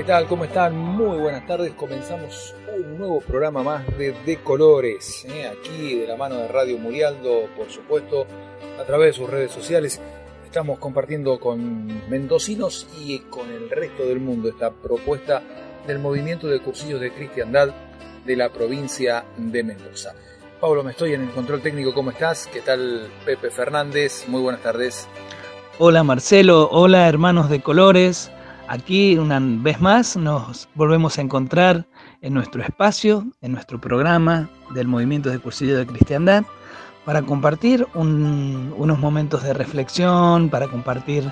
¿qué tal? ¿Cómo están? Muy buenas tardes. Comenzamos un nuevo programa más de De Colores, ¿eh? aquí de la mano de Radio Murialdo, por supuesto, a través de sus redes sociales. Estamos compartiendo con mendocinos y con el resto del mundo esta propuesta del movimiento de cursillos de cristiandad de la provincia de Mendoza. Pablo, me estoy en el control técnico, ¿cómo estás? ¿Qué tal Pepe Fernández? Muy buenas tardes. Hola Marcelo, hola hermanos de colores. Aquí una vez más nos volvemos a encontrar en nuestro espacio, en nuestro programa del Movimiento de Cursillo de Cristiandad, para compartir unos momentos de reflexión, para compartir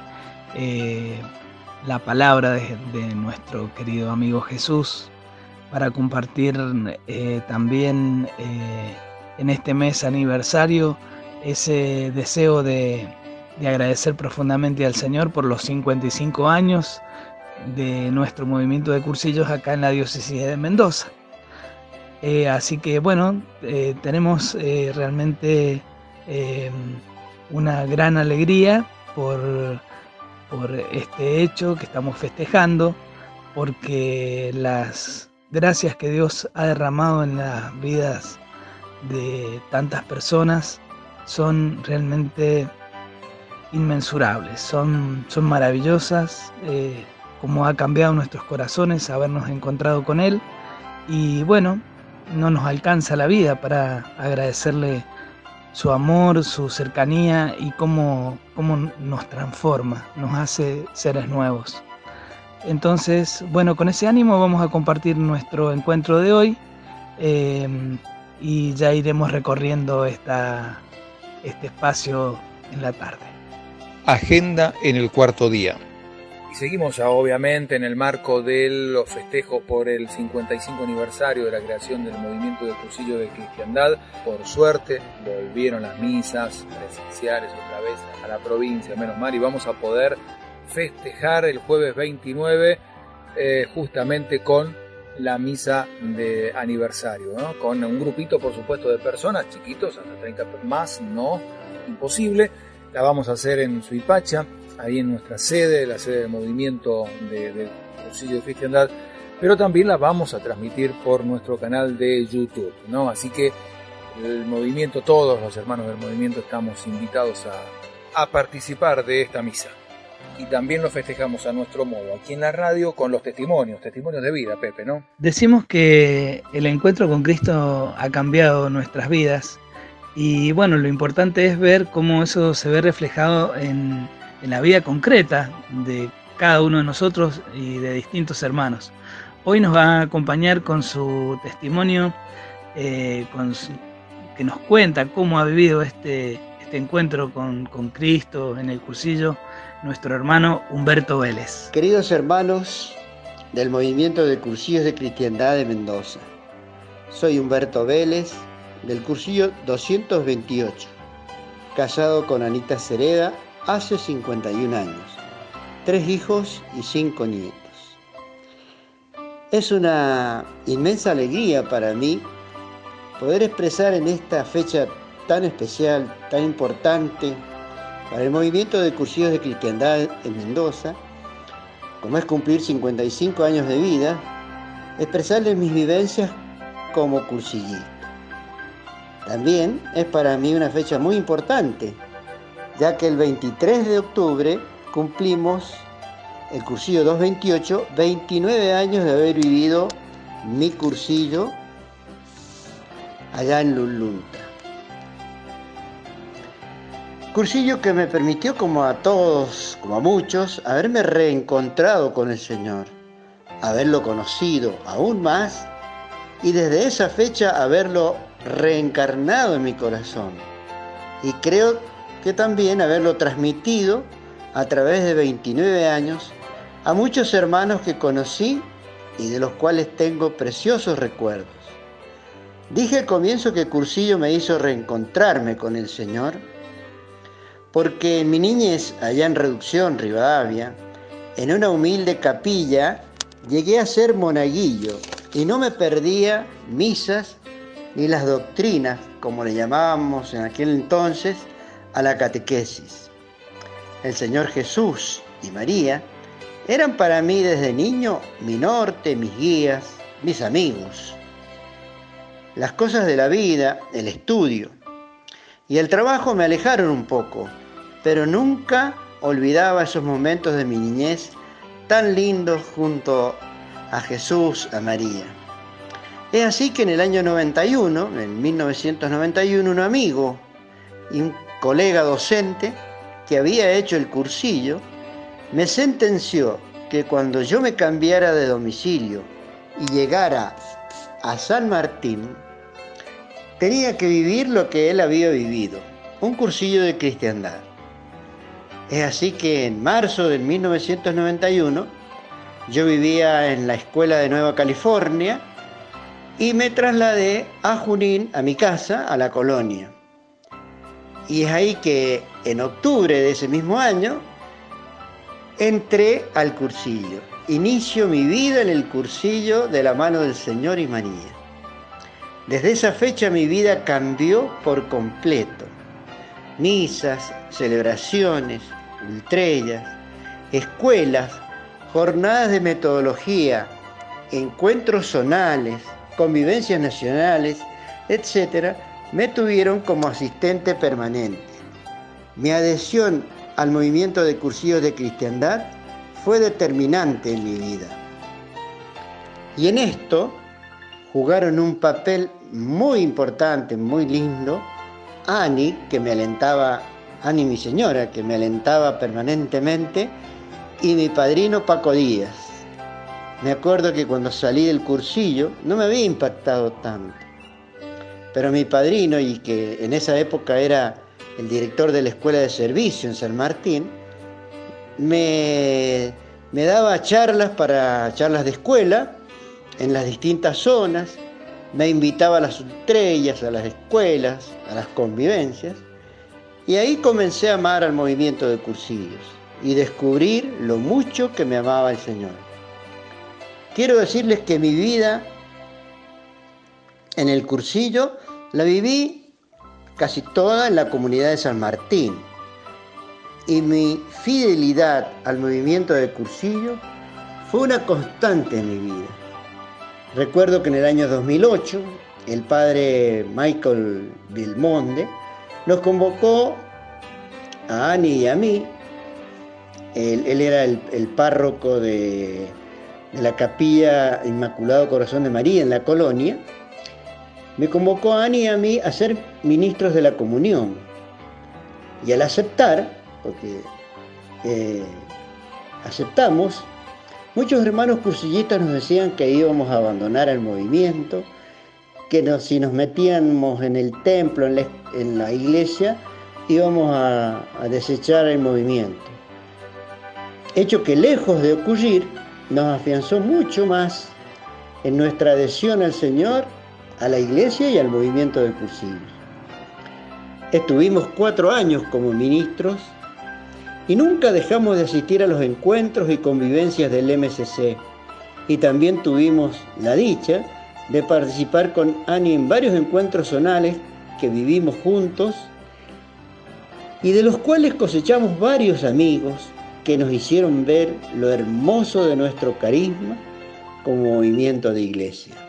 eh, la palabra de, nuestro querido amigo Jesús, para compartir eh, también eh, en este mes aniversario ese deseo de, de agradecer profundamente al Señor por los 55 años de nuestro movimiento de cursillos acá en la diócesis de Mendoza. Eh, así que bueno, eh, tenemos eh, realmente una gran alegría por, por este hecho que estamos festejando, porque las gracias que Dios ha derramado en las vidas de tantas personas son realmente inmensurables, son, son maravillosas cómo ha cambiado nuestros corazones habernos encontrado con Él. Y bueno, no nos alcanza la vida para agradecerle su amor, su cercanía y cómo, cómo nos transforma, nos hace seres nuevos. Entonces, bueno, con ese ánimo vamos a compartir nuestro encuentro de hoy em, y ya iremos recorriendo esta, este espacio en la tarde. Agenda en el cuarto día. Y seguimos ya obviamente en el marco de los festejos por el 55 aniversario de la creación del movimiento de cursillo de cristiandad. Por suerte volvieron las misas presenciales otra vez a la provincia, menos mal, y vamos a poder festejar el jueves 29 eh, justamente con la misa de aniversario, con un grupito por supuesto de personas, chiquitos, hasta 30 más, no, imposible. La vamos a hacer en Suipacha, ahí en nuestra sede, la sede del movimiento de, de de Cristiandad, pero también la vamos a transmitir por nuestro canal de YouTube, ¿no? Así que el movimiento, todos los hermanos del movimiento estamos invitados a, a participar de esta misa. Y también lo festejamos a nuestro modo, aquí en la radio, con los testimonios, testimonios de vida, Pepe, ¿no? Decimos que el encuentro con Cristo ha cambiado nuestras vidas y bueno, lo importante es ver cómo eso se ve reflejado en, en la vida concreta de cada uno de nosotros y de distintos hermanos. Hoy nos va a acompañar con su testimonio, eh, que nos cuenta cómo ha vivido este, este encuentro con, Cristo en el cursillo, nuestro hermano Humberto Vélez. Queridos hermanos del movimiento de cursillos de cristiandad de Mendoza, soy Humberto Vélez del cursillo 228, casado con Anita Cereda hace 51 años, tres hijos y cinco nietos. Es una inmensa alegría para mí poder expresar en esta fecha tan especial, tan importante para el movimiento de cursillos de cristiandad en Mendoza, como es cumplir 55 años de vida, expresarles mis vivencias como cursillista. También es para mí una fecha muy importante, ya que el 23 de octubre cumplimos el cursillo 228, 29 años de haber vivido mi cursillo allá en Lulunta. Cursillo que me permitió, como a todos, como a muchos, haberme reencontrado con el Señor, haberlo conocido aún más y desde esa fecha haberlo reencarnado en mi corazón. Y creo también haberlo transmitido a través de 29 años a muchos hermanos que conocí y de los cuales tengo preciosos recuerdos. Dije al comienzo que Cursillo me hizo reencontrarme con el Señor, porque en mi niñez, allá en Reducción, Rivadavia, en una humilde capilla, llegué a ser monaguillo y no me perdía misas ni las doctrinas, como le llamábamos en aquel entonces, a la catequesis. El Señor Jesús y María eran para mí desde niño mi norte, mis guías, mis amigos. Las cosas de la vida, el estudio y el trabajo me alejaron un poco, pero nunca olvidaba esos momentos de mi niñez tan lindos junto a Jesús, a María. Es así que en el año 91, en 1991, un amigo un colega docente que había hecho el cursillo me sentenció que cuando yo me cambiara de domicilio y llegara a San Martín, tenía que vivir lo que él había vivido, un cursillo de cristiandad. Es así que en marzo de 1991 yo vivía en la escuela de Nueva California y me trasladé a Junín, a mi casa, a la colonia. Y es ahí que en octubre de ese mismo año entré al cursillo. Inicio mi vida en el cursillo de la mano del Señor y María. Desde esa fecha mi vida cambió por completo. Misas, celebraciones, ultrellas, escuelas, jornadas de metodología, encuentros zonales, convivencias nacionales, etc., me tuvieron como asistente permanente. Mi adhesión al movimiento de cursillos de cristiandad fue determinante en mi vida. Y en esto jugaron un papel muy importante, muy lindo, Ani, que me alentaba, Ani mi señora, que me alentaba permanentemente, y mi padrino Paco Díaz. Me acuerdo que cuando salí del cursillo no me había impactado tanto. Pero mi padrino, y que en esa época era el director de la escuela de servicio en San Martín, me, me daba charlas para charlas de escuela en las distintas zonas, me invitaba a las estrellas, a las escuelas, a las convivencias, y ahí comencé a amar al movimiento de cursillos y descubrir lo mucho que me amaba el Señor. Quiero decirles que mi vida en el cursillo la viví casi toda en la comunidad de San Martín. Y mi fidelidad al movimiento de cursillo fue una constante en mi vida. Recuerdo que en el año 2008 el padre Michael Vilmonde nos convocó a Ani y a mí. Él, era el, párroco de, de la capilla Inmaculado Corazón de María en la colonia me convocó a Ani y a mí a ser ministros de la comunión. Y al aceptar, porque eh, aceptamos, muchos hermanos cursillistas nos decían que íbamos a abandonar el movimiento, que si nos metíamos en el templo, en la, iglesia, íbamos a, a desechar el movimiento. Hecho que lejos de ocurrir, nos afianzó mucho más en nuestra adhesión al Señor a la iglesia y al movimiento de cursillos. Estuvimos cuatro años como ministros y nunca dejamos de asistir a los encuentros y convivencias del MCC. Y también tuvimos la dicha de participar con Ani en varios encuentros zonales que vivimos juntos y de los cuales cosechamos varios amigos que nos hicieron ver lo hermoso de nuestro carisma como movimiento de iglesia.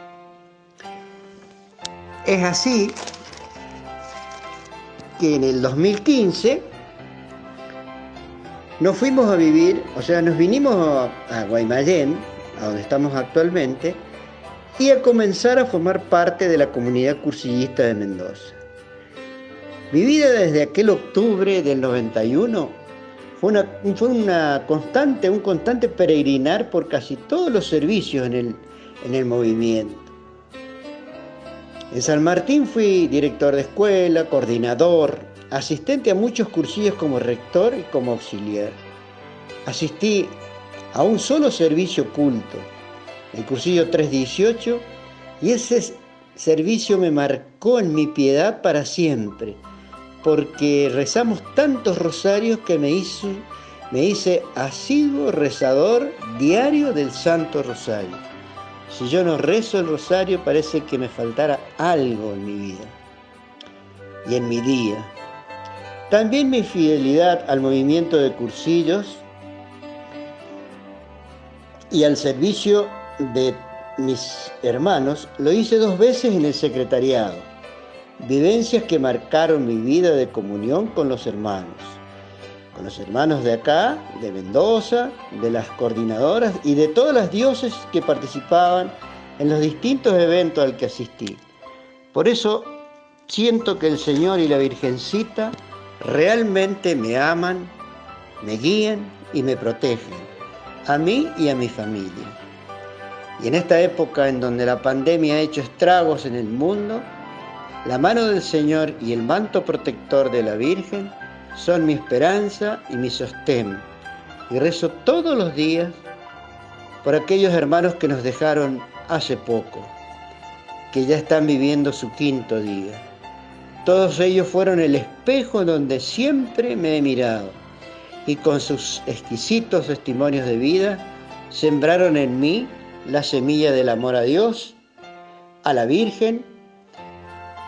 Es así que en el 2015 nos fuimos a vivir, o sea, nos vinimos a Guaymallén, a donde estamos actualmente, y a comenzar a formar parte de la comunidad cursillista de Mendoza. Mi vida desde aquel octubre del 91 fue una, fue una constante, un constante peregrinar por casi todos los servicios en el, en el movimiento. En San Martín fui director de escuela, coordinador, asistente a muchos cursillos como rector y como auxiliar. Asistí a un solo servicio culto, el cursillo 318, y ese servicio me marcó en mi piedad para siempre, porque rezamos tantos rosarios que me, hizo, me hice asiduo rezador diario del Santo Rosario. Si yo no rezo el rosario parece que me faltara algo en mi vida y en mi día. También mi fidelidad al movimiento de cursillos y al servicio de mis hermanos, lo hice dos veces en el secretariado. Vivencias que marcaron mi vida de comunión con los hermanos. Con los hermanos de acá, de Mendoza, de las coordinadoras y de todas las dioses que participaban en los distintos eventos al que asistí. Por eso siento que el Señor y la Virgencita realmente me aman, me guían y me protegen, a mí y a mi familia. Y en esta época en donde la pandemia ha hecho estragos en el mundo, la mano del Señor y el manto protector de la Virgen son mi esperanza y mi sostén. Y rezo todos los días por aquellos hermanos que nos dejaron hace poco, que ya están viviendo su quinto día. Todos ellos fueron el espejo donde siempre me he mirado y con sus exquisitos testimonios de vida sembraron en mí la semilla del amor a Dios, a la Virgen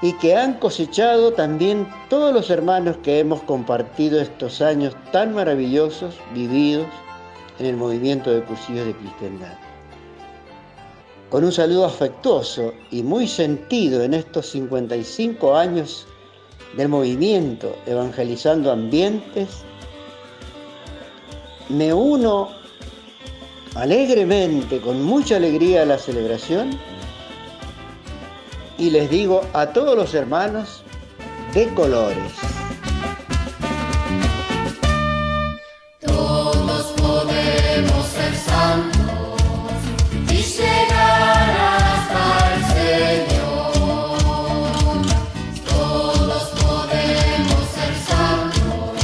y que han cosechado también todos los hermanos que hemos compartido estos años tan maravillosos vividos en el movimiento de cursillos de cristiandad. Con un saludo afectuoso y muy sentido en estos 55 años del movimiento evangelizando ambientes, me uno alegremente, con mucha alegría a la celebración y les digo a todos los hermanos de colores. Todos podemos ser santos y llegar hasta el Señor. Todos podemos ser santos,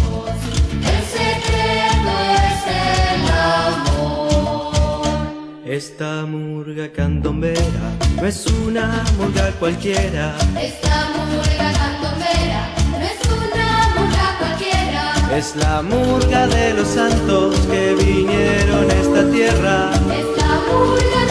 el secreto es el amor. Esta murga candombera no es una murga cualquiera, Esta murga candomera no es una murga cualquiera. es la murga de los santos que vinieron a esta tierra. Es la murga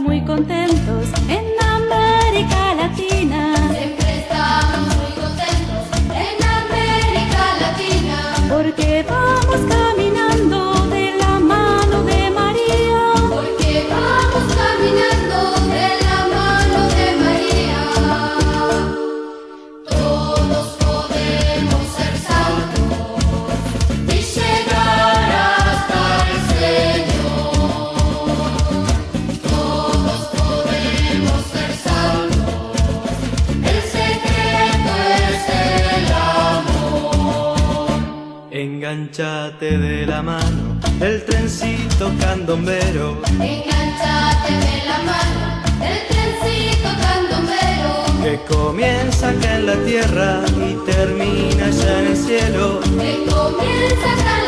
muy contentos. En candombero Enganchate de la mano del trencito candombero. que comienza acá en la tierra y termina allá en el cielo. que comienza acá en la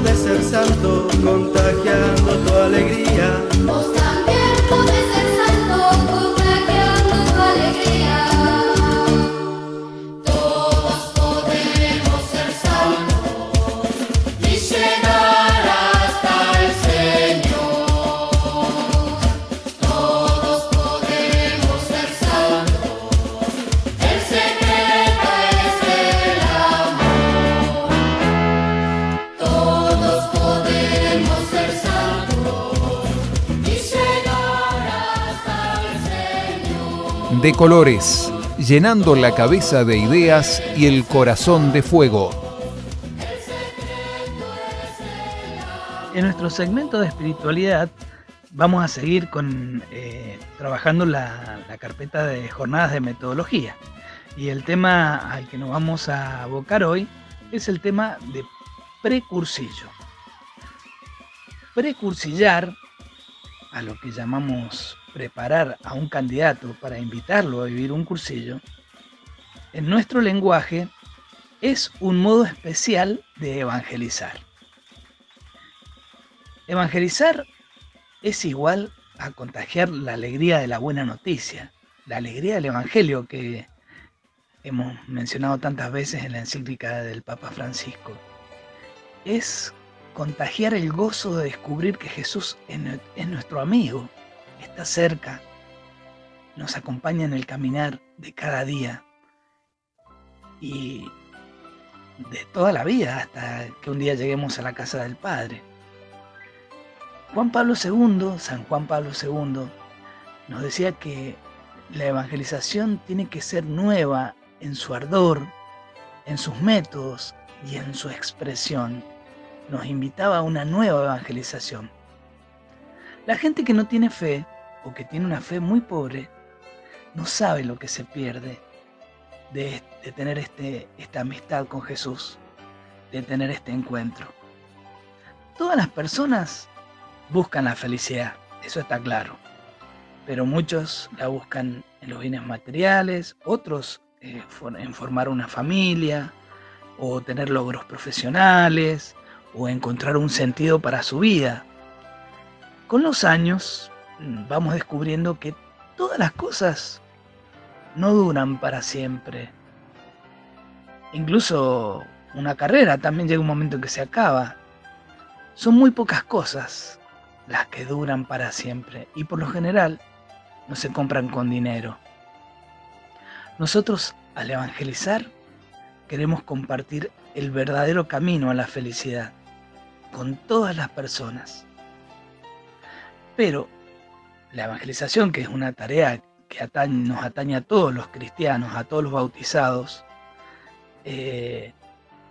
podés ser santo contagiando colores, llenando la cabeza de ideas y el corazón de fuego. En nuestro segmento de espiritualidad vamos a seguir con eh, trabajando la, la carpeta de jornadas de metodología. Y el tema al que nos vamos a abocar hoy es el tema de precursillo. Precursillar, a lo que llamamos preparar a un candidato para invitarlo a vivir un cursillo, en nuestro lenguaje es un modo especial de evangelizar. Evangelizar es igual a contagiar la alegría de la buena noticia, la alegría del Evangelio que hemos mencionado tantas veces en la encíclica del Papa Francisco. Es contagiar el gozo de descubrir que Jesús es nuestro amigo, está cerca, nos acompaña en el caminar de cada día y de toda la vida hasta que un día lleguemos a la casa del Padre. Juan Pablo II, San Juan Pablo II, nos decía que la evangelización tiene que ser nueva en su ardor, en sus métodos y en su expresión. Nos invitaba a una nueva evangelización. La gente que no tiene fe o que tiene una fe muy pobre no sabe lo que se pierde de, tener este, esta amistad con Jesús, de tener este encuentro. Todas las personas buscan la felicidad, eso está claro. Pero muchos la buscan en los bienes materiales, otros eh, en formar una familia, o tener logros profesionales, o encontrar un sentido para su vida. Con los años mm, vamos descubriendo que todas las cosas no duran para siempre. Incluso una carrera también llega un momento en que se acaba. Son muy pocas cosas las que duran para siempre y por lo general no se compran con dinero. Nosotros al evangelizar queremos compartir el verdadero camino a la felicidad con todas las personas. Pero la evangelización, que es una tarea que nos atañe a todos los cristianos, a todos los bautizados, eh,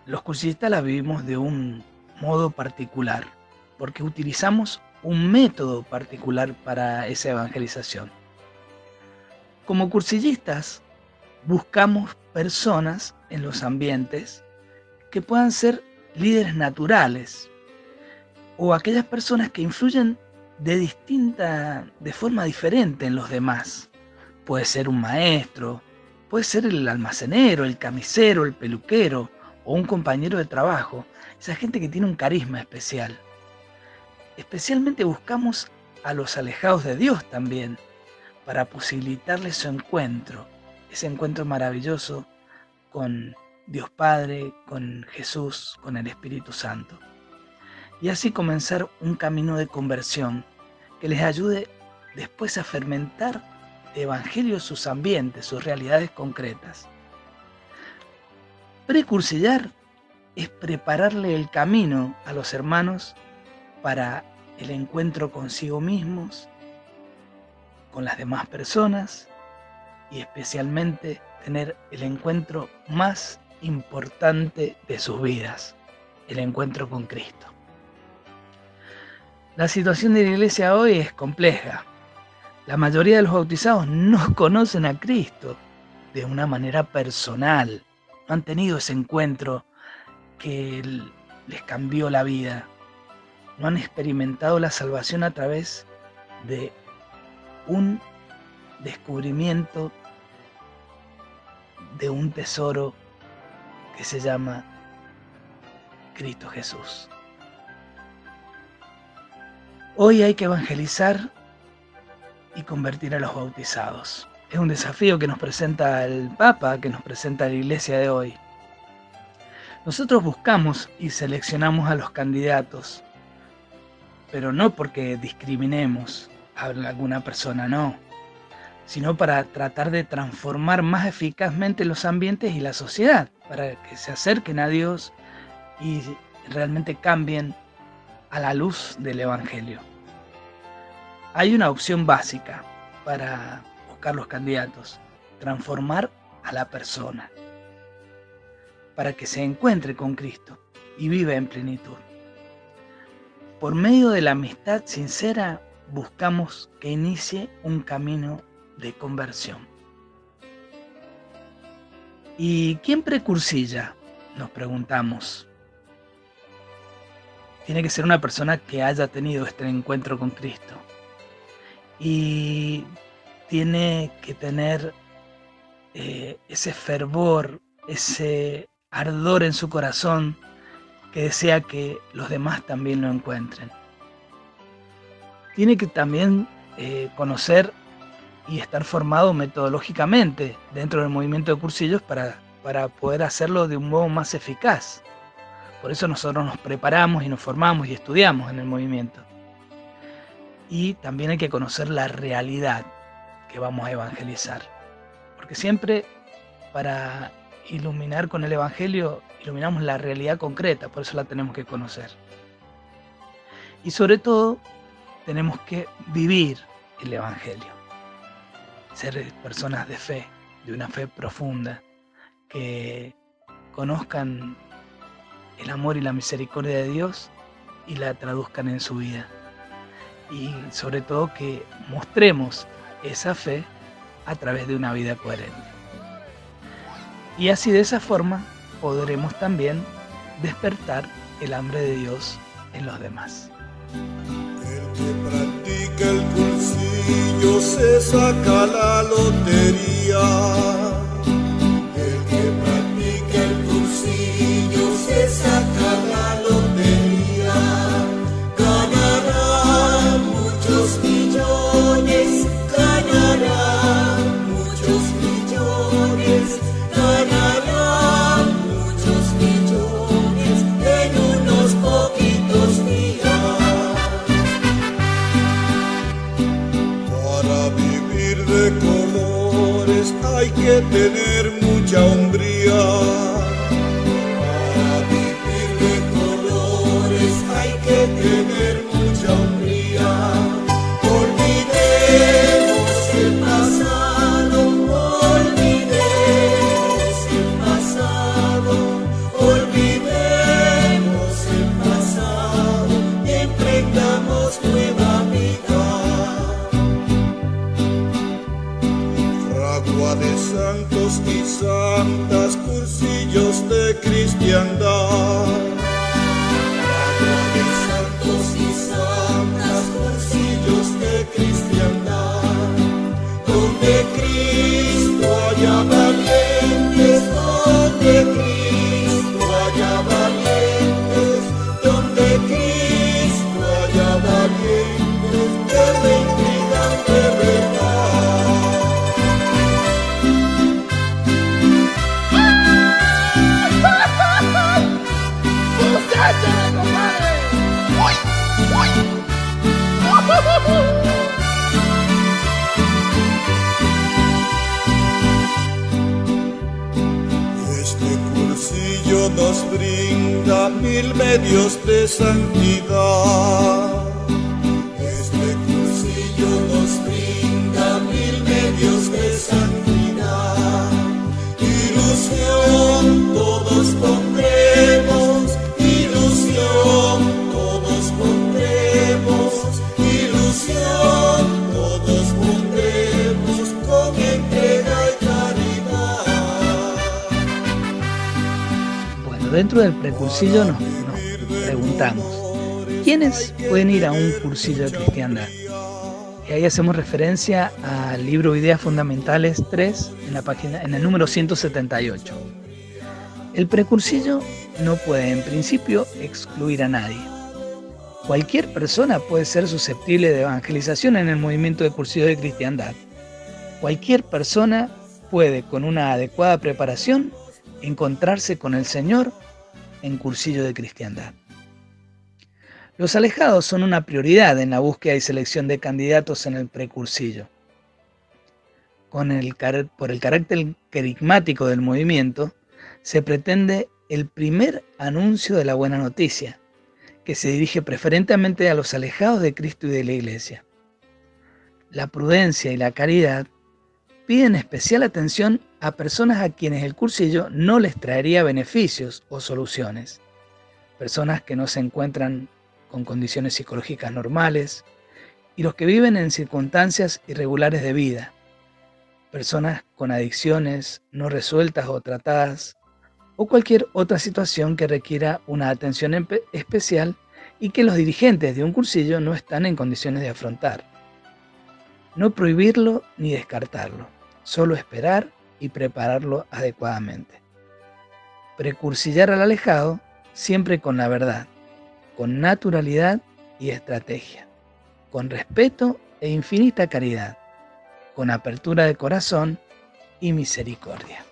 los cursistas la vivimos de un modo particular, porque utilizamos un método particular para esa evangelización. Como cursillistas, buscamos personas en los ambientes que puedan ser líderes naturales o aquellas personas que influyen de distinta, de forma diferente en los demás. Puede ser un maestro, puede ser el almacenero, el camisero, el peluquero o un compañero de trabajo, esa gente que tiene un carisma especial. Especialmente buscamos a los alejados de Dios también, para posibilitarles su encuentro, ese encuentro maravilloso con Dios Padre, con Jesús, con el Espíritu Santo. Y así comenzar un camino de conversión que les ayude después a fermentar de evangelio sus ambientes, sus realidades concretas. Precursillar es prepararle el camino a los hermanos para el encuentro consigo mismos, con las demás personas y especialmente tener el encuentro más importante de sus vidas, el encuentro con Cristo. La situación de la iglesia hoy es compleja. La mayoría de los bautizados no conocen a Cristo de una manera personal, no han tenido ese encuentro que les cambió la vida, no han experimentado la salvación a través de un descubrimiento de un tesoro que se llama Cristo Jesús. Hoy hay que evangelizar y convertir a los bautizados. Es un desafío que nos presenta el Papa, que nos presenta la Iglesia de hoy. Nosotros buscamos y seleccionamos a los candidatos, pero no porque discriminemos a alguna persona, no, sino para tratar de transformar más eficazmente los ambientes y la sociedad, para que se acerquen a Dios y realmente cambien a la luz del Evangelio. Hay una opción básica para buscar los candidatos transformar a la persona para que se encuentre con Cristo y viva en plenitud. Por medio de la amistad sincera buscamos que inicie un camino de conversión. ¿Y quién precursilla? Nos preguntamos. Tiene que ser una persona que haya tenido este encuentro con Cristo. Y tiene que tener eh, ese fervor, ese ardor en su corazón que desea que los demás también lo encuentren. Tiene que también eh, conocer y estar formado metodológicamente dentro del movimiento de cursillos para, para poder hacerlo de un modo más eficaz. Por eso nosotros nos preparamos y nos formamos y estudiamos en el movimiento. Y también hay que conocer la realidad que vamos a evangelizar. Porque siempre para iluminar con el Evangelio, iluminamos la realidad concreta, por eso la tenemos que conocer. Y sobre todo, tenemos que vivir el Evangelio, ser personas de fe, de una fe profunda, que conozcan el amor y la misericordia de Dios y la traduzcan en su vida. Y sobre todo que mostremos esa fe a través de una vida coherente. Y así de esa forma podremos también despertar el hambre de Dios en los demás. El que practica el cursillo se saca la lotería. El que practica el cursillo se saca tener mucha hombría. Santidad. Este cursillo nos brinda mil medios de santidad. Ilusión todos pondremos, ilusión todos pondremos, ilusión todos pondremos con entrega y caridad. Bueno, dentro del precursillo nos, nos preguntamos, ¿quiénes pueden ir a un cursillo de cristiandad? Y ahí hacemos referencia al libro Ideas Fundamentales 3 en, la página, en el número 178. El precursillo no puede en principio excluir a nadie. Cualquier persona puede ser susceptible de evangelización en el movimiento de cursillo de cristiandad. Cualquier persona puede, con una adecuada preparación, encontrarse con el Señor en cursillo de cristiandad. Los alejados son una prioridad en la búsqueda y selección de candidatos en el precursillo. Con el, por el carácter carismático del movimiento, se pretende el primer anuncio de la buena noticia, que se dirige preferentemente a los alejados de Cristo y de la Iglesia. La prudencia y la caridad piden especial atención a personas a quienes el cursillo no les traería beneficios o soluciones. Personas que no se encuentran con condiciones psicológicas normales y los que viven en circunstancias irregulares de vida. Personas con adicciones no resueltas o tratadas o cualquier otra situación que requiera una atención especial y que los dirigentes de un cursillo no están en condiciones de afrontar. No prohibirlo ni descartarlo, solo esperar y prepararlo adecuadamente. Precursillar al alejado siempre con la verdad, con naturalidad y estrategia, con respeto e infinita caridad, con apertura de corazón y misericordia.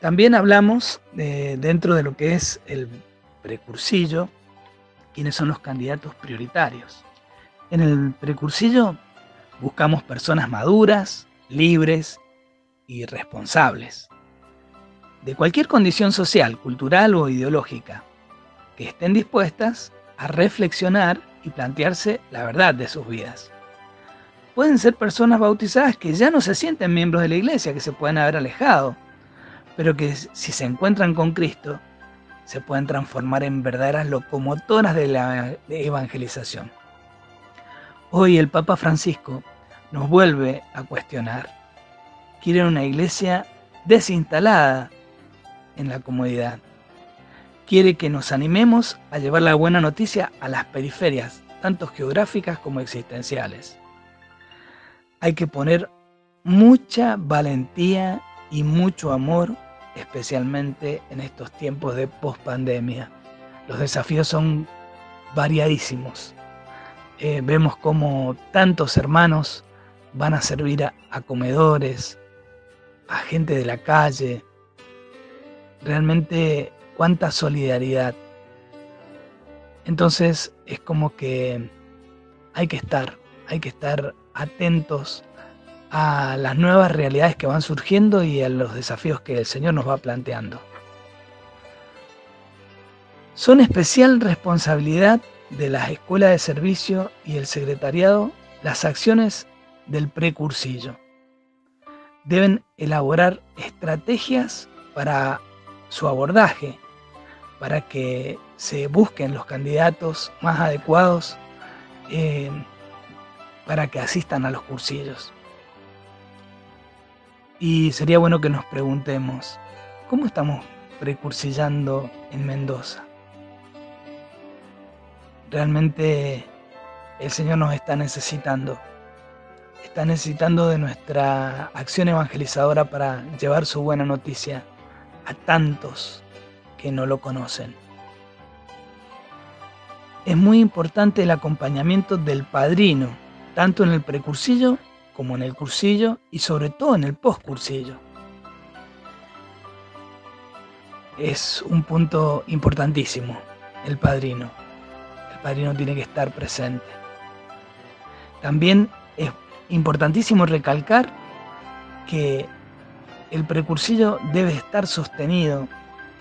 También hablamos de- dentro de lo que es el precursillo, quiénes son los candidatos prioritarios. En el precursillo buscamos personas maduras, libres y responsables, de cualquier condición social, cultural o ideológica, que estén dispuestas a reflexionar y plantearse la verdad de sus vidas. Pueden ser personas bautizadas que ya no se sienten miembros de la iglesia, que se pueden haber alejado, pero que si se encuentran con Cristo, se pueden transformar en verdaderas locomotoras de la evangelización. Hoy el Papa Francisco nos vuelve a cuestionar. Quiere una iglesia desinstalada en la comodidad. Quiere que nos animemos a llevar la buena noticia a las periferias, tanto geográficas como existenciales. Hay que poner mucha valentía y mucho amor, especialmente en estos tiempos de pospandemia. Los desafíos son variadísimos. Eh, vemos como tantos hermanos van a servir a, a comedores, a gente de la calle. Realmente cuánta solidaridad. Entonces es como que hay que estar, hay que estar atentos a las nuevas realidades que van surgiendo y a los desafíos que el Señor nos va planteando. Son especial responsabilidad de las escuelas de servicio y el secretariado las acciones del precursillo. Deben elaborar estrategias para su abordaje, para que se busquen los candidatos más adecuados eh, para que asistan a los cursillos. Y sería bueno que nos preguntemos, ¿cómo estamos precursillando en Mendoza? Realmente el Señor nos está necesitando. Está necesitando de nuestra acción evangelizadora para llevar su buena noticia a tantos que no lo conocen. Es muy importante el acompañamiento del padrino, tanto en el precursillo como en el cursillo y sobre todo en el postcursillo. Es un punto importantísimo, el padrino. El padrino tiene que estar presente. También es importantísimo recalcar que el precursillo debe estar sostenido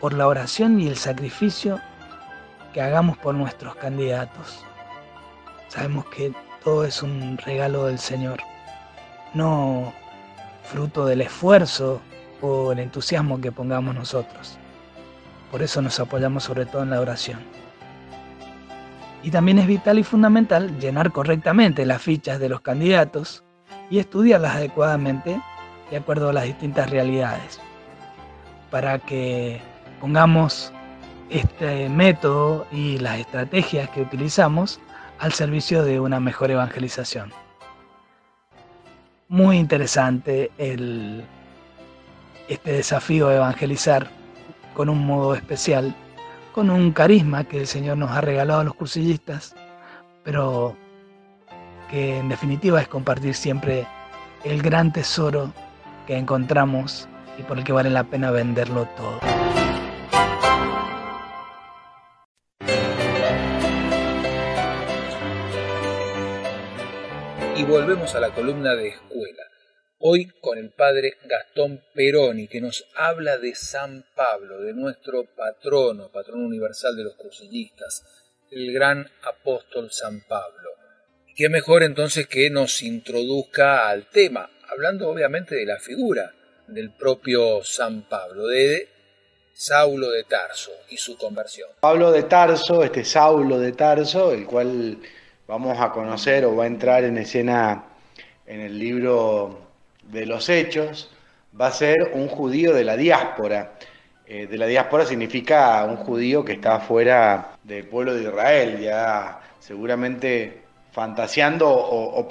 por la oración y el sacrificio que hagamos por nuestros candidatos. Sabemos que todo es un regalo del Señor, no fruto del esfuerzo o el entusiasmo que pongamos nosotros. Por eso nos apoyamos sobre todo en la oración. Y también es vital y fundamental llenar correctamente las fichas de los candidatos y estudiarlas adecuadamente de acuerdo a las distintas realidades, para que pongamos este método y las estrategias que utilizamos al servicio de una mejor evangelización. Muy interesante este desafío de evangelizar con un modo especial, con un carisma que el Señor nos ha regalado a los cursillistas, pero que en definitiva es compartir siempre el gran tesoro que encontramos y por el que vale la pena venderlo todo. Y volvemos a la columna de escuela. Hoy con el padre Gastón Peroni, que nos habla de San Pablo, de nuestro patrono, patrono universal de los cursillistas, el gran apóstol San Pablo. Qué mejor entonces que nos introduzca al tema hablando obviamente de la figura del propio San Pablo, de Saulo de Tarso y su conversión. Pablo de Tarso, este Saulo de Tarso, el cual vamos a conocer o va a entrar en escena en el libro de los Hechos, va a ser un judío de la diáspora. Eh, de la diáspora significa un judío que está fuera del pueblo de Israel, ya seguramente fantaseando o,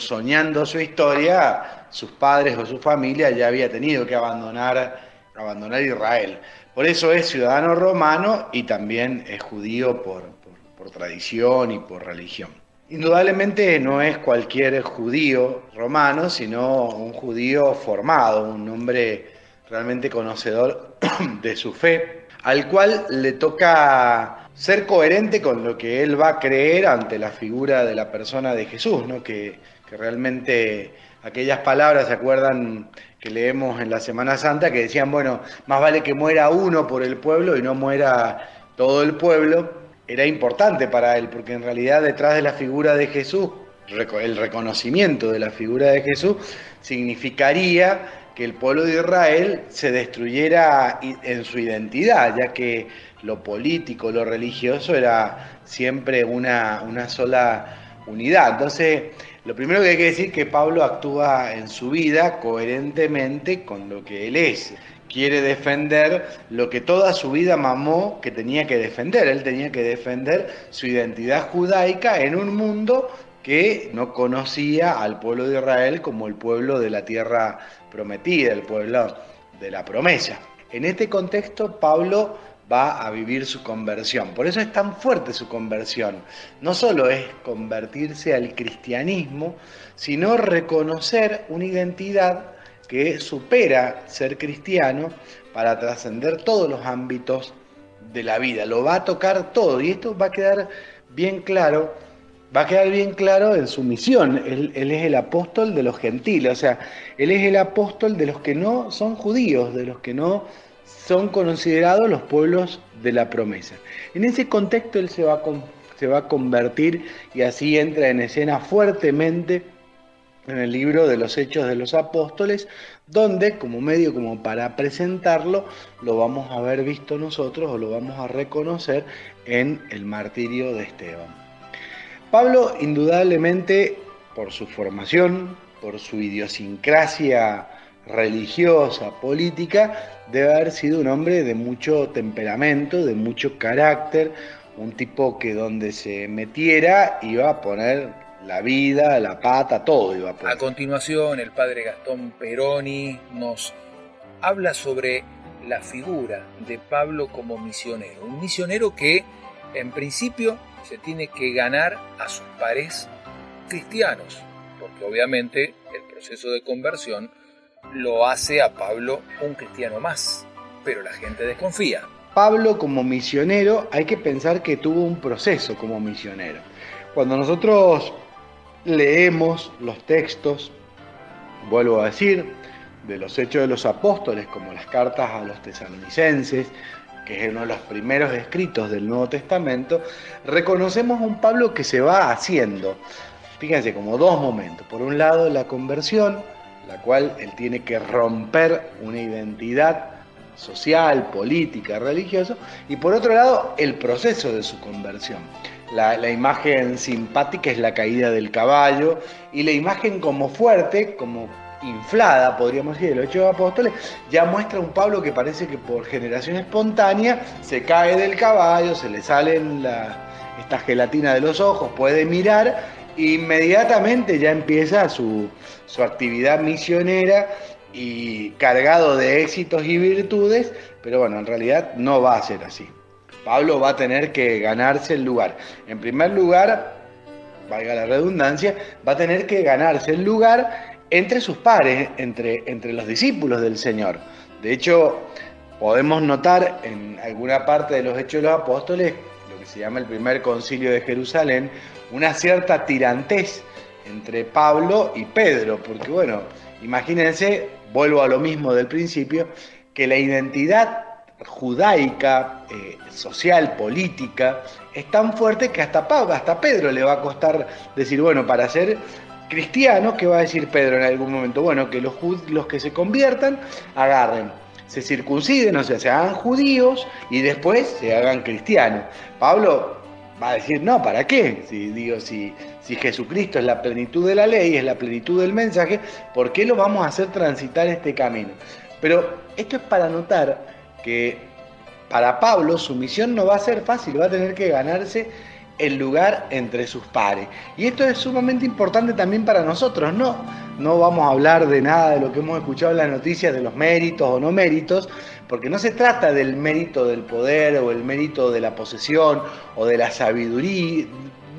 soñando su historia, sus padres o su familia ya había tenido que abandonar, abandonar Israel. Por eso es ciudadano romano y también es judío por- por tradición y por religión. Indudablemente no es cualquier judío romano, sino un judío formado, un hombre realmente conocedor de su fe, al cual le toca ser coherente con lo que él va a creer ante la figura de la persona de Jesús, ¿no? que, que realmente aquellas palabras, ¿se acuerdan que leemos en la Semana Santa? Que decían, bueno, más vale que muera uno por el pueblo y no muera todo el pueblo. Era importante para él, porque en realidad detrás de la figura de Jesús, el reconocimiento de la figura de Jesús, significaría que el pueblo de Israel se destruyera en su identidad, ya que lo político, lo religioso era siempre una, una sola unidad. Entonces, lo primero que hay que decir es que Pablo actúa en su vida coherentemente con lo que él es. Quiere defender lo que toda su vida mamó que tenía que defender. Él tenía que defender su identidad judaica en un mundo que no conocía al pueblo de Israel como el pueblo de la tierra prometida, el pueblo de la promesa. En este contexto, Pablo va a vivir su conversión. Por eso es tan fuerte su conversión. No solo es convertirse al cristianismo, sino reconocer una identidad que supera ser cristiano para trascender todos los ámbitos de la vida. Lo va a tocar todo y esto va a quedar bien claro va a quedar bien claro en su misión. Él, es el apóstol de los gentiles, o sea, él es el apóstol de los que no son judíos, de los que no son considerados los pueblos de la promesa. En ese contexto él se va se va a convertir y así entra en escena fuertemente en el libro de los Hechos de los Apóstoles, donde como medio como para presentarlo, lo vamos a haber visto nosotros o lo vamos a reconocer en el martirio de Esteban. Pablo, indudablemente, por su formación, por su idiosincrasia religiosa, política, debe haber sido un hombre de mucho temperamento, de mucho carácter, un tipo que donde se metiera iba a poner la vida, la pata, todo iba a poner. A continuación, el padre Gastón Peroni nos habla sobre la figura de Pablo como misionero, un misionero que en principio se tiene que ganar a sus pares cristianos, porque obviamente el proceso de conversión lo hace a Pablo un cristiano más, pero la gente desconfía. Pablo como misionero hay que pensar que tuvo un proceso como misionero. Cuando nosotros leemos los textos, vuelvo a decir, de los hechos de los apóstoles, como las cartas a los tesalonicenses, que es uno de los primeros escritos del Nuevo Testamento, reconocemos un Pablo que se va haciendo. Fíjense, como dos momentos. Por un lado, la conversión, la cual él tiene que romper una identidad social, política, religiosa, y por otro lado, el proceso de su conversión. La, imagen simpática es la caída del caballo, y la imagen como fuerte, como inflada, podríamos decir, de hechos apóstoles, ya muestra un Pablo que parece que por generación espontánea se cae del caballo, se le salen la, esta gelatina de los ojos, puede mirar, e inmediatamente ya empieza su, su actividad misionera y cargado de éxitos y virtudes, pero bueno, en realidad no va a ser así. Pablo va a tener que ganarse el lugar. En primer lugar, valga la redundancia, va a tener que ganarse el lugar entre sus pares, entre, entre los discípulos del Señor. De hecho, podemos notar en alguna parte de los Hechos de los Apóstoles, lo que se llama el primer concilio de Jerusalén, una cierta tirantez entre Pablo y Pedro, porque bueno, imagínense, vuelvo a lo mismo del principio, que la identidad judaica, eh, social, política, es tan fuerte que hasta, hasta Pedro le va a costar decir, bueno, para ser cristianos, ¿qué va a decir Pedro en algún momento? Bueno, que los, los que se conviertan agarren, se circunciden, o sea, se hagan judíos y después se hagan cristianos. Pablo va a decir, no, ¿para qué? Si, digo, si, si Jesucristo es la plenitud de la ley, es la plenitud del mensaje, ¿por qué lo vamos a hacer transitar este camino? Pero esto es para notar que para Pablo su misión no va a ser fácil, va a tener que ganarse el lugar entre sus pares. Y esto es sumamente importante también para nosotros, ¿no? No vamos a hablar de nada de lo que hemos escuchado en las noticias de los méritos o no méritos, porque no se trata del mérito del poder o el mérito de la posesión o de la sabiduría,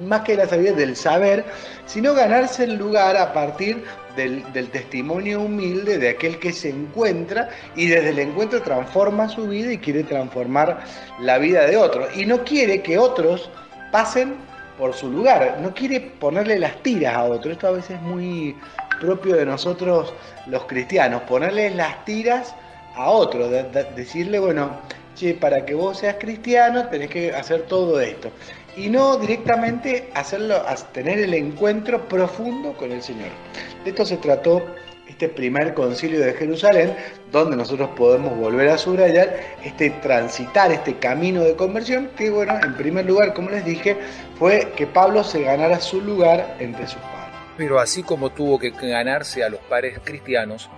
más que la sabiduría, del saber, sino ganarse el lugar a partir del, testimonio humilde de aquel que se encuentra y desde el encuentro transforma su vida y quiere transformar la vida de otros. Y no quiere que otros pasen por su lugar, no quiere ponerle las tiras a otros. Esto a veces es muy propio de nosotros los cristianos, ponerle las tiras a otro, de- de- decirle, bueno, che, para que vos seas cristiano tenés que hacer todo esto. Y no directamente hacerlo, tener el encuentro profundo con el Señor. De esto se trató este primer concilio de Jerusalén, donde nosotros podemos volver a subrayar este transitar, este camino de conversión, que bueno, en primer lugar, como les dije, fue que Pablo se ganara su lugar entre sus padres. Pero así como tuvo que ganarse a los pares cristianos,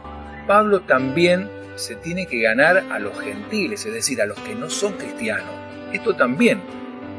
Pablo también se tiene que ganar a los gentiles, es decir, a los que no son cristianos. Esto también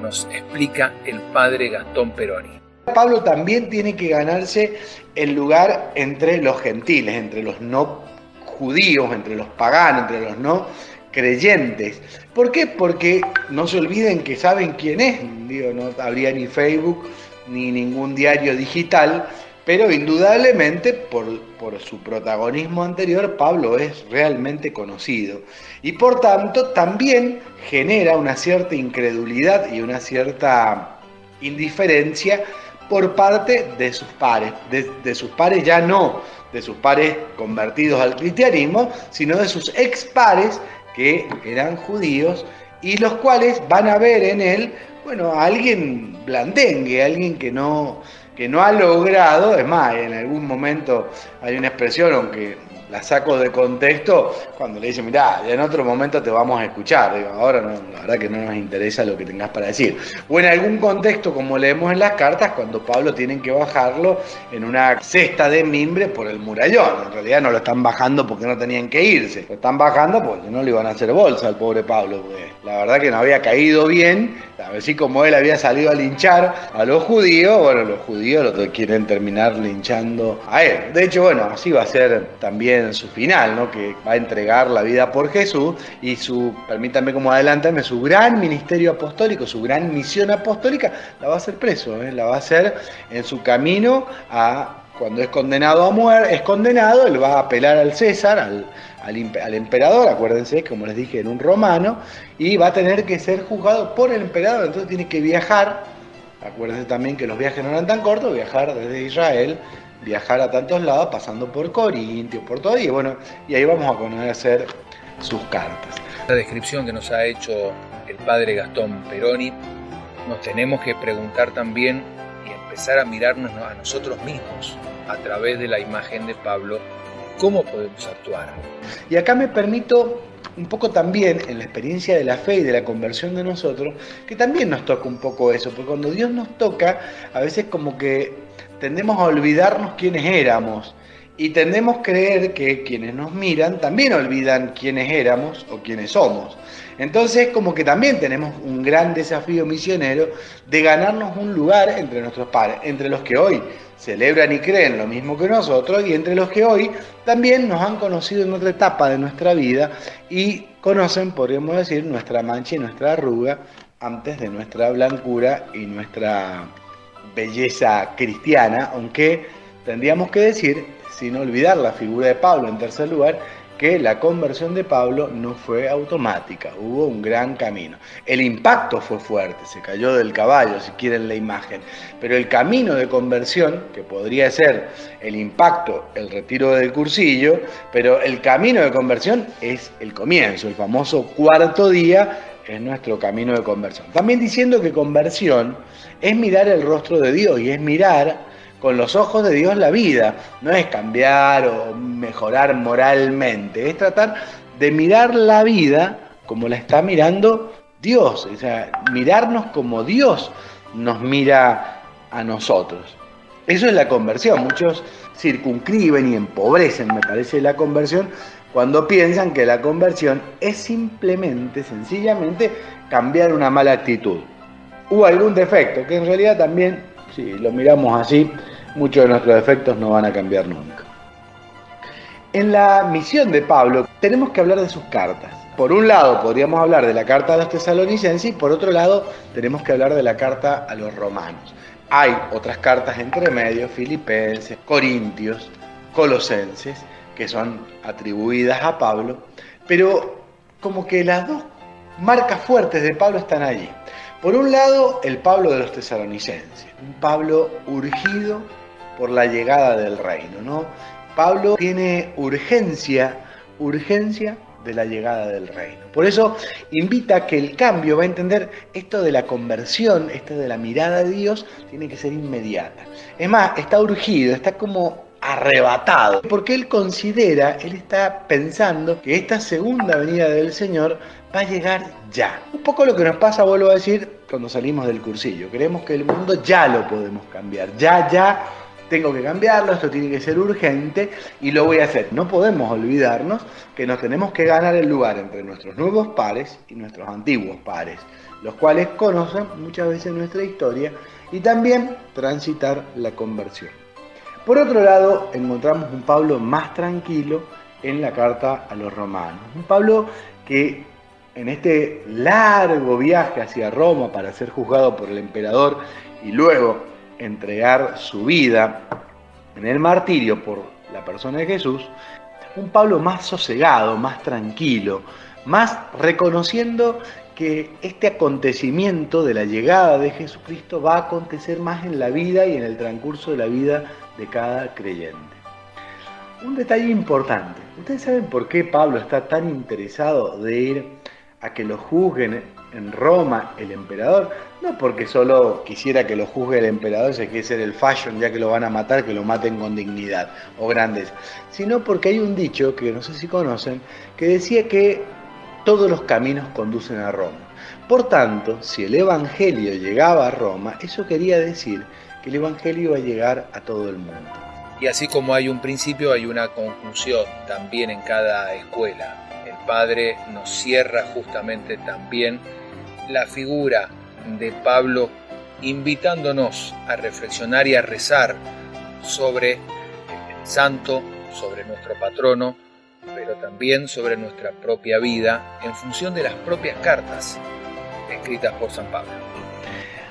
nos explica el padre Gastón Peroni. Pablo también tiene que ganarse el lugar entre los gentiles, entre los no judíos, entre los paganos, entre los no creyentes. ¿Por qué? Porque no se olviden que saben quién es. No habría ni Facebook ni ningún diario digital, pero indudablemente por, por su protagonismo anterior, Pablo es realmente conocido. Y por tanto también genera una cierta incredulidad y una cierta indiferencia por parte de sus pares, de, de sus pares ya no de sus pares convertidos al cristianismo, sino de sus ex pares que eran judíos y los cuales van a ver en él, bueno, a alguien blandengue, alguien que no, que no ha logrado, es más, en algún momento hay una expresión, aunque la saco de contexto, cuando le dicen, mirá, en otro momento te vamos a escuchar, digo, ahora no, la verdad que no nos interesa lo que tengas para decir. O en algún contexto, como leemos en las cartas, cuando Pablo tienen que bajarlo en una cesta de mimbre por el murallón. En realidad no lo están bajando porque no tenían que irse, lo están bajando porque no le iban a hacer bolsa al pobre Pablo, la verdad que no había caído bien, así como él había salido a linchar a los judíos, bueno, los judíos lo quieren terminar linchando a él. De hecho, bueno, así va a ser también su final, ¿no? Que va a entregar la vida por Jesús y su, permítanme como adelantarme, su gran ministerio apostólico, su gran misión apostólica, la va a hacer preso, ¿eh? la va a hacer en su camino a cuando es condenado a muerte, es condenado, él va a apelar al César, al, al, al emperador, acuérdense, como les dije, en un romano, y va a tener que ser juzgado por el emperador, entonces tiene que viajar, acuérdense también que los viajes no eran tan cortos, viajar desde Israel, viajar a tantos lados, pasando por Corintio, por todo, y bueno, y ahí vamos a conocer sus cartas. La descripción que nos ha hecho el padre Gastón Peroni, nos tenemos que preguntar también y empezar a mirarnos a nosotros mismos a través de la imagen de Pablo, cómo podemos actuar. Y acá me permito un poco también en la experiencia de la fe y de la conversión de nosotros, que también nos toca un poco eso, porque cuando Dios nos toca, a veces como que tendemos a olvidarnos quiénes éramos y tendemos a creer que quienes nos miran también olvidan quiénes éramos o quiénes somos. Entonces como que también tenemos un gran desafío misionero de ganarnos un lugar entre nuestros pares, entre los que hoy celebran y creen lo mismo que nosotros y entre los que hoy también nos han conocido en otra etapa de nuestra vida y conocen, podríamos decir, nuestra mancha y nuestra arruga antes de nuestra blancura y nuestra belleza cristiana, aunque tendríamos que decir, sin olvidar la figura de Pablo en tercer lugar, que la conversión de Pablo no fue automática, hubo un gran camino. El impacto fue fuerte, se cayó del caballo, si quieren la imagen, pero el camino de conversión, que podría ser el impacto, el retiro del cursillo, pero el camino de conversión es el comienzo, el famoso cuarto día es nuestro camino de conversión. También diciendo que conversión es mirar el rostro de Dios y es mirar con los ojos de Dios la vida. No es cambiar o mejorar moralmente, es tratar de mirar la vida como la está mirando Dios, o sea, mirarnos como Dios nos mira a nosotros. Eso es la conversión. Muchos circunscriben y empobrecen, me parece, la conversión cuando piensan que la conversión es simplemente, sencillamente, cambiar una mala actitud. Hubo algún defecto, que en realidad también, si lo miramos así, muchos de nuestros defectos no van a cambiar nunca. En la misión de Pablo tenemos que hablar de sus cartas. Por un lado podríamos hablar de la carta a los tesalonicenses y por otro lado tenemos que hablar de la carta a los romanos. Hay otras cartas entre medio, filipenses, corintios, colosenses, que son atribuidas a Pablo, pero como que las dos marcas fuertes de Pablo están allí. Por un lado, el Pablo de los tesalonicenses, un Pablo urgido por la llegada del reino, ¿no? Pablo tiene urgencia, urgencia de la llegada del reino. Por eso invita a que el cambio va a entender esto de la conversión, esto de la mirada de Dios, tiene que ser inmediata. Es más, está urgido, está como arrebatado, porque él considera, él está pensando que esta segunda venida del Señor va a llegar ya. Un poco lo que nos pasa, vuelvo a decir, cuando salimos del cursillo. Creemos que el mundo ya lo podemos cambiar, ya, ya tengo que cambiarlo, esto tiene que ser urgente y lo voy a hacer. No podemos olvidarnos que nos tenemos que ganar el lugar entre nuestros nuevos pares y nuestros antiguos pares, los cuales conocen muchas veces nuestra historia y también transitar la conversión. Por otro lado, encontramos un Pablo más tranquilo en la carta a los romanos. Un Pablo que en este largo viaje hacia Roma para ser juzgado por el emperador y luego entregar su vida en el martirio por la persona de Jesús, un Pablo más sosegado, más tranquilo, más reconociendo que este acontecimiento de la llegada de Jesucristo va a acontecer más en la vida y en el transcurso de la vida de cada creyente. Un detalle importante, ¿ustedes saben por qué Pablo está tan interesado de ir a que lo juzguen en Roma el emperador? No porque solo quisiera que lo juzgue el emperador, se quiere ser el fashion, ya que lo van a matar, que lo maten con dignidad o grandeza, sino porque hay un dicho que no sé si conocen, que decía que todos los caminos conducen a Roma. Por tanto, si el Evangelio llegaba a Roma, eso quería decir el Evangelio iba a llegar a todo el mundo. Y así como hay un principio, hay una conclusión también en cada escuela. El Padre nos cierra justamente también la figura de Pablo invitándonos a reflexionar y a rezar sobre el santo, sobre nuestro patrono, pero también sobre nuestra propia vida en función de las propias cartas escritas por San Pablo.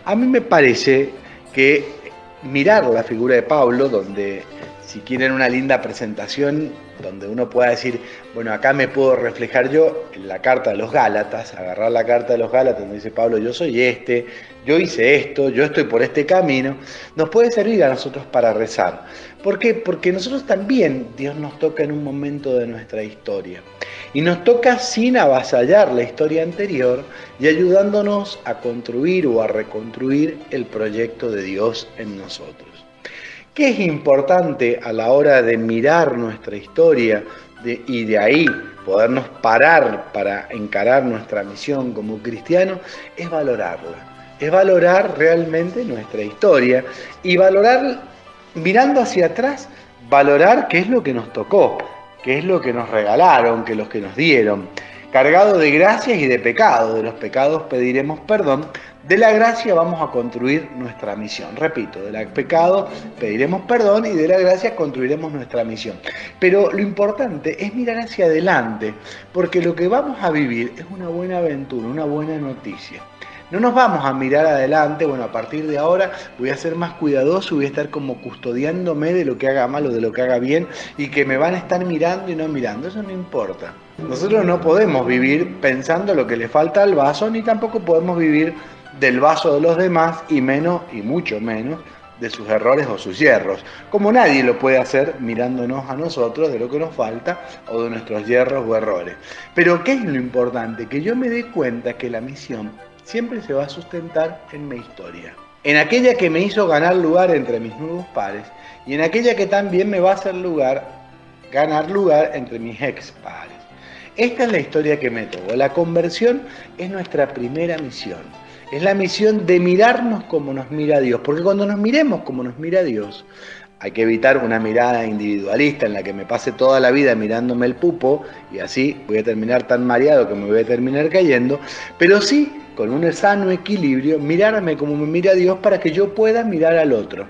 A mí me parece que mirar la figura de Pablo, donde si quieren una linda presentación, donde uno pueda decir, bueno, acá me puedo reflejar yo en la carta de los Gálatas, agarrar la carta de los Gálatas donde dice Pablo, yo soy este, yo hice esto, yo estoy por este camino, nos puede servir a nosotros para rezar. ¿Por qué? Porque nosotros también Dios nos toca en un momento de nuestra historia. Y nos toca sin avasallar la historia anterior y ayudándonos a construir o a reconstruir el proyecto de Dios en nosotros. ¿Qué es importante a la hora de mirar nuestra historia y de ahí podernos parar para encarar nuestra misión como cristianos? Es valorarla. Es valorar realmente nuestra historia y valorar, mirando hacia atrás, valorar qué es lo que nos tocó, qué es lo que nos regalaron, qué es lo que nos dieron. Cargado de gracias y de pecado. De los pecados pediremos perdón. De la gracia vamos a construir nuestra misión. Repito, del pecado pediremos perdón y de la gracia construiremos nuestra misión. Pero lo importante es mirar hacia adelante, porque lo que vamos a vivir es una buena aventura, una buena noticia. No nos vamos a mirar adelante, bueno, a partir de ahora voy a ser más cuidadoso, voy a estar como custodiándome de lo que haga mal o de lo que haga bien y que me van a estar mirando y no mirando, eso no importa. Nosotros no podemos vivir pensando lo que le falta al vaso, ni tampoco podemos vivir del vaso de los demás y menos, y mucho menos, de sus errores o sus hierros, como nadie lo puede hacer mirándonos a nosotros de lo que nos falta o de nuestros hierros o errores. Pero ¿qué es lo importante? Que yo me dé cuenta que la misión siempre se va a sustentar en mi historia, en aquella que me hizo ganar lugar entre mis nuevos pares y en aquella que también me va a hacer lugar, ganar lugar entre mis ex pares. Esta es la historia que me tocó. La conversión es nuestra primera misión. Es la misión de mirarnos como nos mira Dios. Porque cuando nos miremos como nos mira Dios, hay que evitar una mirada individualista en la que me pase toda la vida mirándome el pupo y así voy a terminar tan mareado que me voy a terminar cayendo, pero sí con un sano equilibrio mirarme como me mira Dios para que yo pueda mirar al otro.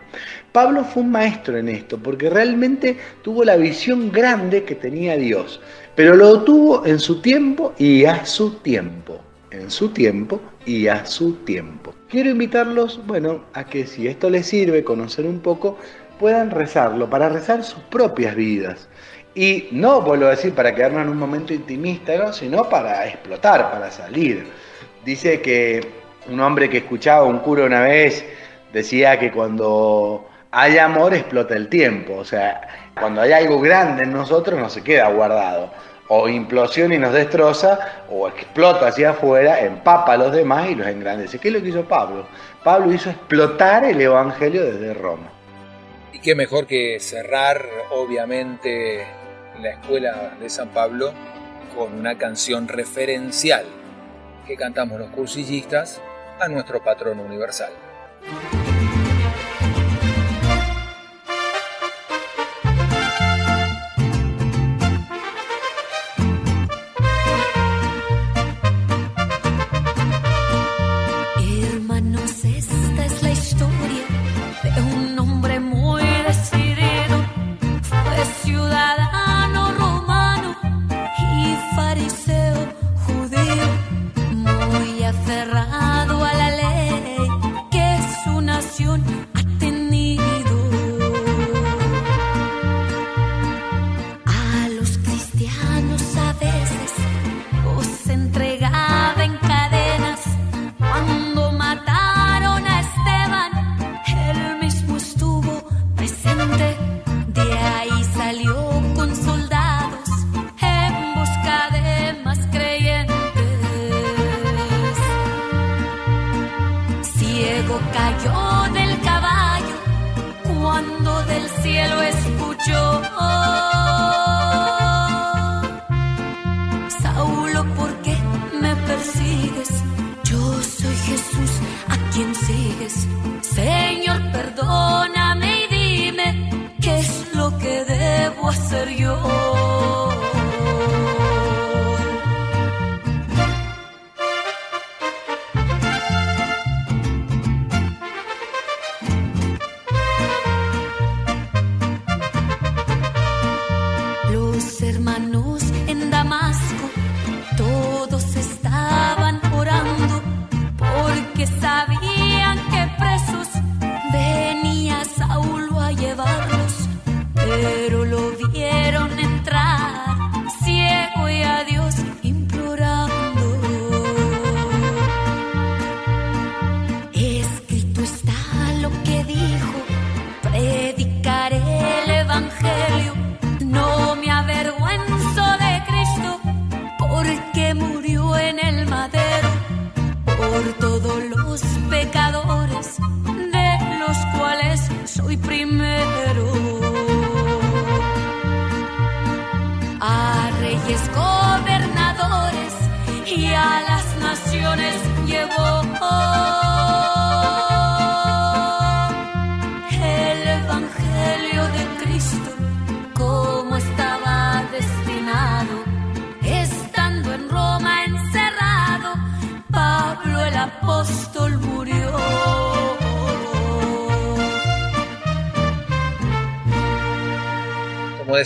Pablo fue un maestro en esto porque realmente tuvo la visión grande que tenía Dios, pero lo tuvo en su tiempo y a su tiempo, en su tiempo y a su tiempo. Quiero invitarlos, bueno, a que si esto les sirve conocer un poco, puedan rezarlo, para rezar sus propias vidas. Y no, vuelvo a decir, para quedarnos en un momento intimista, ¿no? sino para explotar, para salir. Dice que un hombre que escuchaba un cura una vez decía que cuando hay amor explota el tiempo, o sea, cuando hay algo grande en nosotros no se queda guardado. O implosiona y nos destroza, o explota hacia afuera, empapa a los demás y los engrandece. ¿Qué es lo que hizo Pablo? Pablo hizo explotar el Evangelio desde Roma. Y qué mejor que cerrar, obviamente, la escuela de San Pablo con una canción referencial que cantamos los cursillistas a nuestro patrono universal.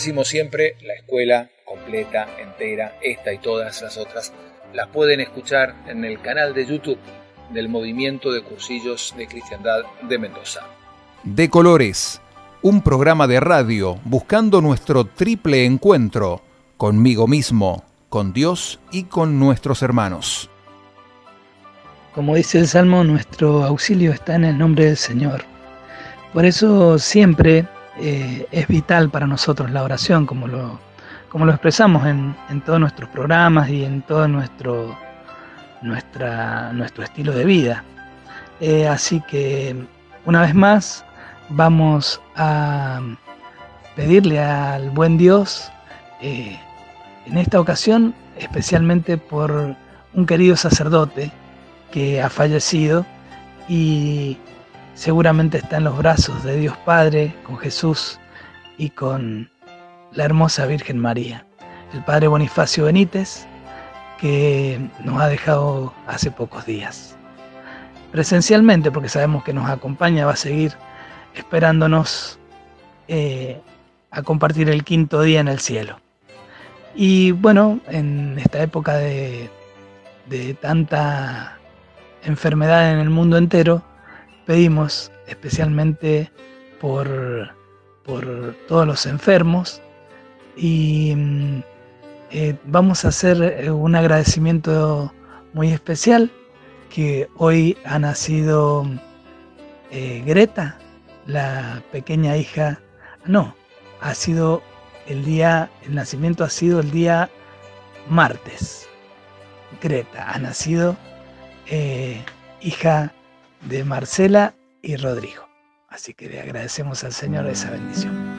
Decimos siempre, la escuela completa, entera, esta y todas las otras, las pueden escuchar en el canal de YouTube del Movimiento de Cursillos de Cristiandad de Mendoza. De Colores, un programa de radio buscando nuestro triple encuentro conmigo mismo, con Dios y con nuestros hermanos. Como dice el Salmo, nuestro auxilio está en el nombre del Señor. Por eso siempre eh, es vital para nosotros la oración, como lo, como lo expresamos en, en todos nuestros programas y en todo nuestro, nuestra, nuestro estilo de vida. Eh, así que una vez más vamos a pedirle al buen Dios, eh, en esta ocasión especialmente por un querido sacerdote que ha fallecido y seguramente está en los brazos de Dios Padre, con Jesús y con la hermosa Virgen María. El Padre Bonifacio Benítez, que nos ha dejado hace pocos días. Presencialmente, porque sabemos que nos acompaña, va a seguir esperándonos eh, a compartir el quinto día en el cielo. Y bueno, en esta época de, de tanta enfermedad en el mundo entero, pedimos especialmente por, por todos los enfermos y mm, eh, vamos a hacer eh, un agradecimiento muy especial que hoy ha nacido eh, Greta, la pequeña hija, no, ha sido el día, el nacimiento ha sido el día martes. Greta ha nacido hija de Marcela y Rodrigo. Así que le agradecemos al Señor esa bendición.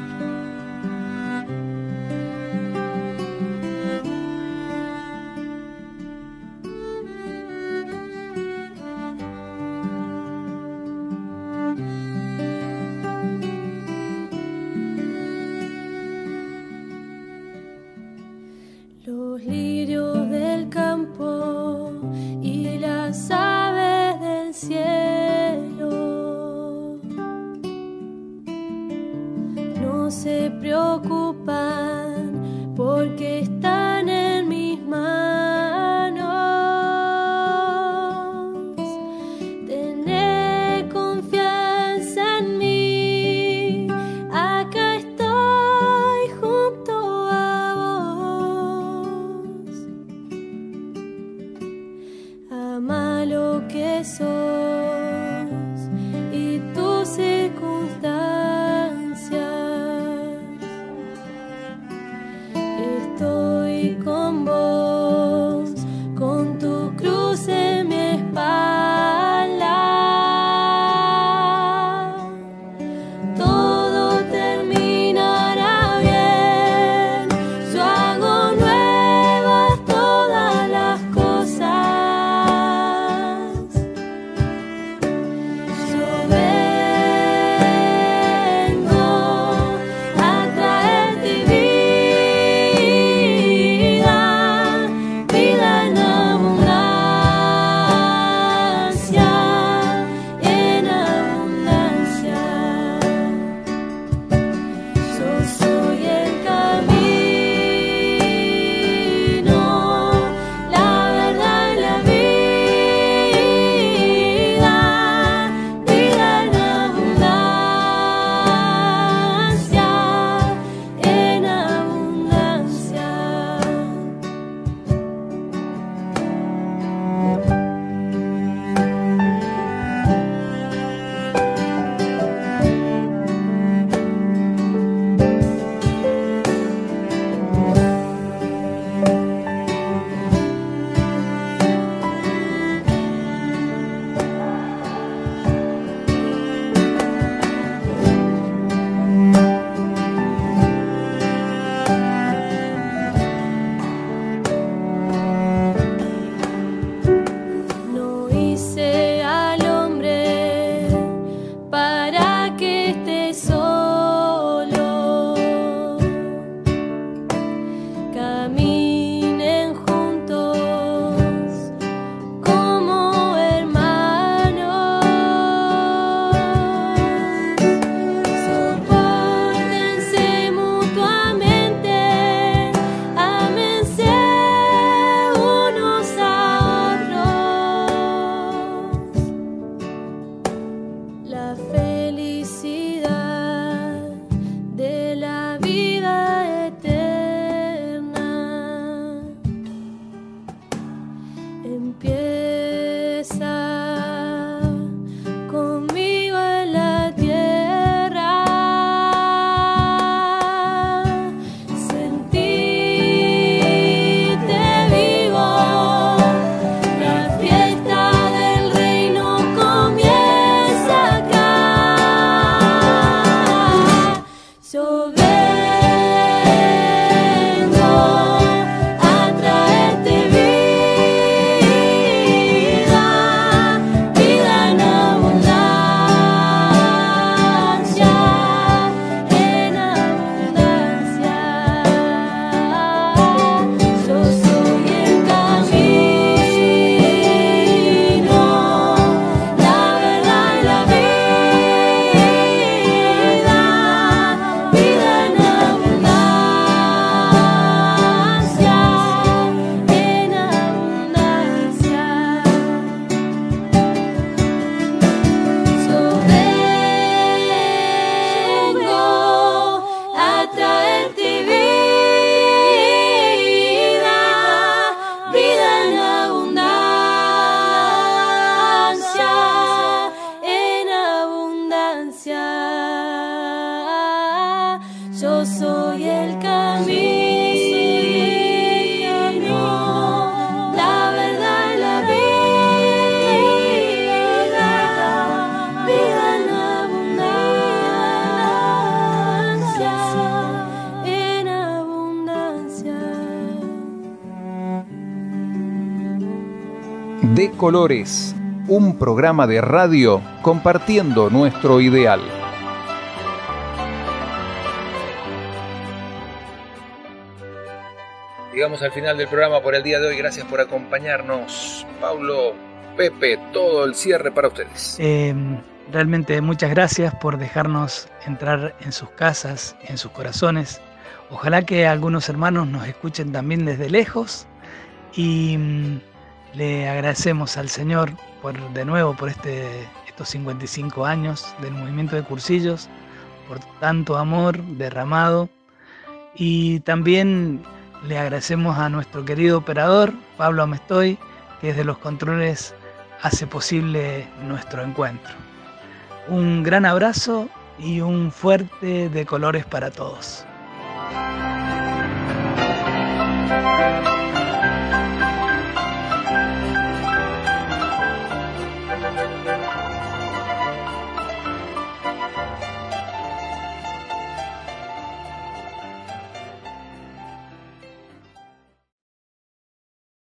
Colores, un programa de radio compartiendo nuestro ideal. Llegamos al final del programa por el día de hoy. Gracias por acompañarnos. Paulo, Pepe, todo el cierre para ustedes. Eh, realmente muchas gracias por dejarnos entrar en sus casas, en sus corazones. Ojalá que algunos hermanos nos escuchen también desde lejos y mm, le agradecemos al Señor por de nuevo por este, estos 55 años del movimiento de cursillos, por tanto amor derramado y también le agradecemos a nuestro querido operador Pablo Amestoy que desde los controles hace posible nuestro encuentro. Un gran abrazo y un fuerte de colores para todos.